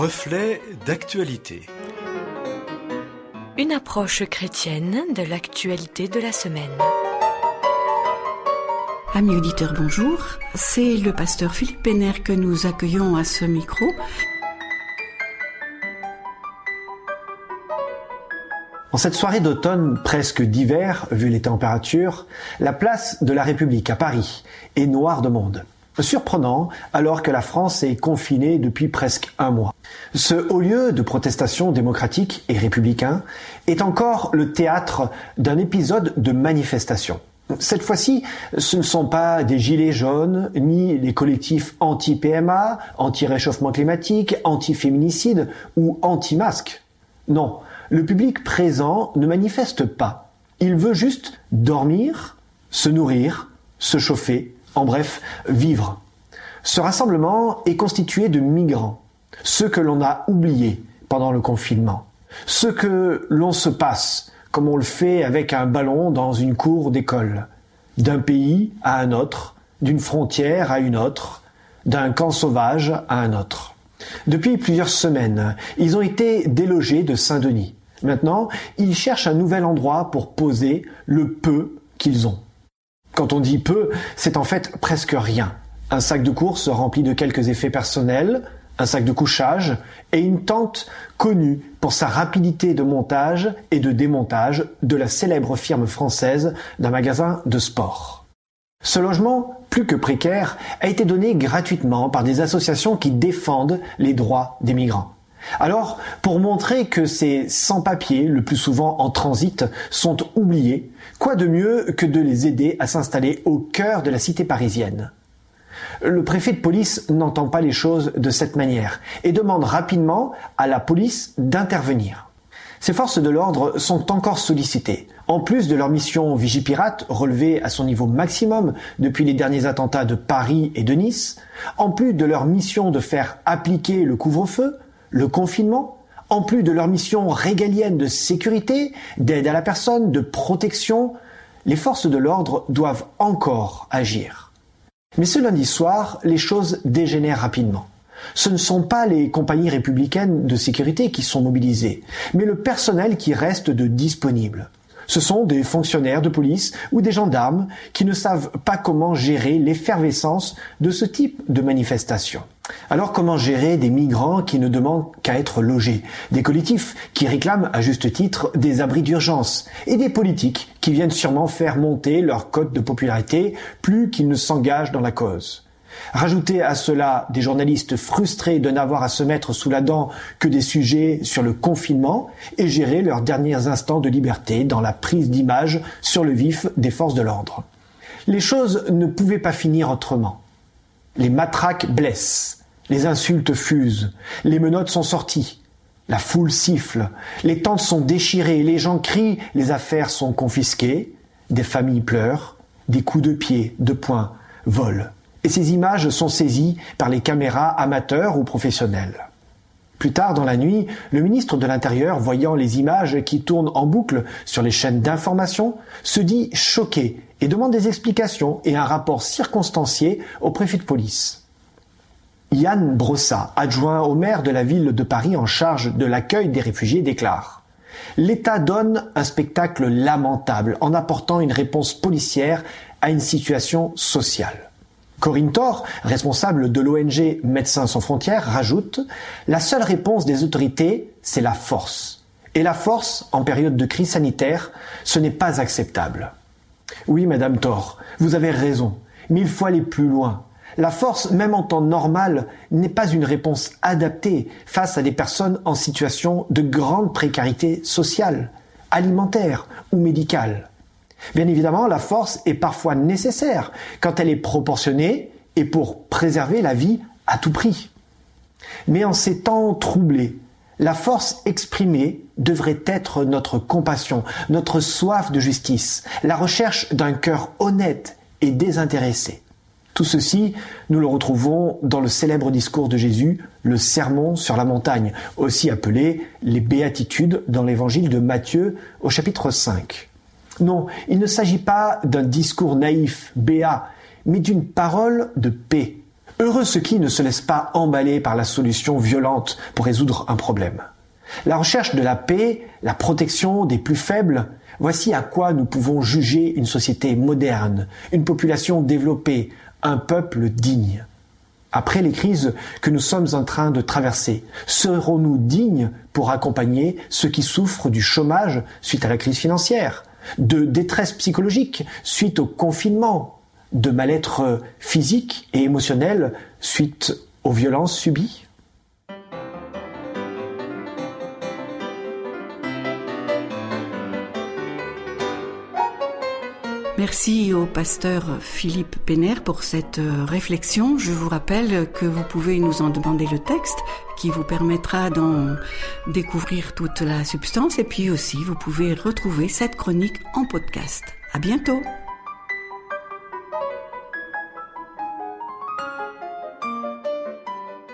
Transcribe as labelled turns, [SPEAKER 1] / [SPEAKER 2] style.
[SPEAKER 1] Reflet d'actualité.
[SPEAKER 2] Une approche chrétienne de l'actualité de la semaine.
[SPEAKER 3] Amis auditeurs, bonjour. C'est le pasteur Philippe Penner que nous accueillons à ce micro.
[SPEAKER 4] En cette soirée d'automne presque d'hiver, vu les températures, la place de la République à Paris est noire de monde. Surprenant alors que la France est confinée depuis presque un mois. Ce haut lieu de protestation démocratique et républicain est encore le théâtre d'un épisode de manifestation. Cette fois-ci, ce ne sont pas des gilets jaunes, ni les collectifs anti-PMA, anti-réchauffement climatique, anti-féminicide ou anti-masque. Non, le public présent ne manifeste pas. Il veut juste dormir, se nourrir, se chauffer, en bref, vivre. Ce rassemblement est constitué de migrants, ceux que l'on a oubliés pendant le confinement, ceux que l'on se passe, comme on le fait avec un ballon dans une cour d'école, d'un pays à un autre, d'une frontière à une autre, d'un camp sauvage à un autre. Depuis plusieurs semaines, ils ont été délogés de Saint-Denis. Maintenant, ils cherchent un nouvel endroit pour poser le peu qu'ils ont. Quand on dit peu, c'est en fait presque rien. Un sac de course rempli de quelques effets personnels, un sac de couchage et une tente connue pour sa rapidité de montage et de démontage de la célèbre firme française d'un magasin de sport. Ce logement, plus que précaire, a été donné gratuitement par des associations qui défendent les droits des migrants. Alors, pour montrer que ces sans-papiers, le plus souvent en transit, sont oubliés, quoi de mieux que de les aider à s'installer au cœur de la cité parisienne? Le préfet de police n'entend pas les choses de cette manière et demande rapidement à la police d'intervenir. Ces forces de l'ordre sont encore sollicitées. En plus de leur mission Vigipirate, relevée à son niveau maximum depuis les derniers attentats de Paris et de Nice, en plus de leur mission de faire appliquer le couvre-feu, le confinement, en plus de leur mission régalienne de sécurité, d'aide à la personne, de protection, les forces de l'ordre doivent encore agir. Mais ce lundi soir, les choses dégénèrent rapidement. Ce ne sont pas les compagnies républicaines de sécurité qui sont mobilisées, mais le personnel qui reste de disponible. Ce sont des fonctionnaires de police ou des gendarmes qui ne savent pas comment gérer l'effervescence de ce type de manifestation. Alors comment gérer des migrants qui ne demandent qu'à être logés, des collectifs qui réclament à juste titre des abris d'urgence, et des politiques qui viennent sûrement faire monter leur cote de popularité plus qu'ils ne s'engagent dans la cause? Rajouter à cela des journalistes frustrés de n'avoir à se mettre sous la dent que des sujets sur le confinement et gérer leurs derniers instants de liberté dans la prise d'image sur le vif des forces de l'ordre. Les choses ne pouvaient pas finir autrement. Les matraques blessent, les insultes fusent, les menottes sont sorties, la foule siffle, les tentes sont déchirées, les gens crient, les affaires sont confisquées, des familles pleurent, des coups de pied, de poing volent et ces images sont saisies par les caméras amateurs ou professionnelles. Plus tard dans la nuit, le ministre de l'Intérieur, voyant les images qui tournent en boucle sur les chaînes d'information, se dit choqué et demande des explications et un rapport circonstancié au préfet de police. Yann Brossat, adjoint au maire de la ville de Paris en charge de l'accueil des réfugiés, déclare L'État donne un spectacle lamentable en apportant une réponse policière à une situation sociale. Corinne Thor, responsable de l'ONG Médecins sans frontières, rajoute La seule réponse des autorités, c'est la force. Et la force, en période de crise sanitaire, ce n'est pas acceptable. Oui, Madame Thor, vous avez raison, il faut aller plus loin. La force, même en temps normal, n'est pas une réponse adaptée face à des personnes en situation de grande précarité sociale, alimentaire ou médicale. Bien évidemment, la force est parfois nécessaire quand elle est proportionnée et pour préserver la vie à tout prix. Mais en ces temps troublés, la force exprimée devrait être notre compassion, notre soif de justice, la recherche d'un cœur honnête et désintéressé. Tout ceci, nous le retrouvons dans le célèbre discours de Jésus, le Sermon sur la montagne, aussi appelé les béatitudes dans l'évangile de Matthieu au chapitre 5. Non, il ne s'agit pas d'un discours naïf, béat, mais d'une parole de paix. Heureux ceux qui ne se laissent pas emballer par la solution violente pour résoudre un problème. La recherche de la paix, la protection des plus faibles, voici à quoi nous pouvons juger une société moderne, une population développée, un peuple digne. Après les crises que nous sommes en train de traverser, serons-nous dignes pour accompagner ceux qui souffrent du chômage suite à la crise financière, de détresse psychologique suite au confinement, de mal-être physique et émotionnel suite aux violences subies?
[SPEAKER 3] Merci au pasteur Philippe Péner pour cette euh, réflexion. Je vous rappelle que vous pouvez nous en demander le texte qui vous permettra d'en découvrir toute la substance et puis aussi vous pouvez retrouver cette chronique en podcast. À bientôt!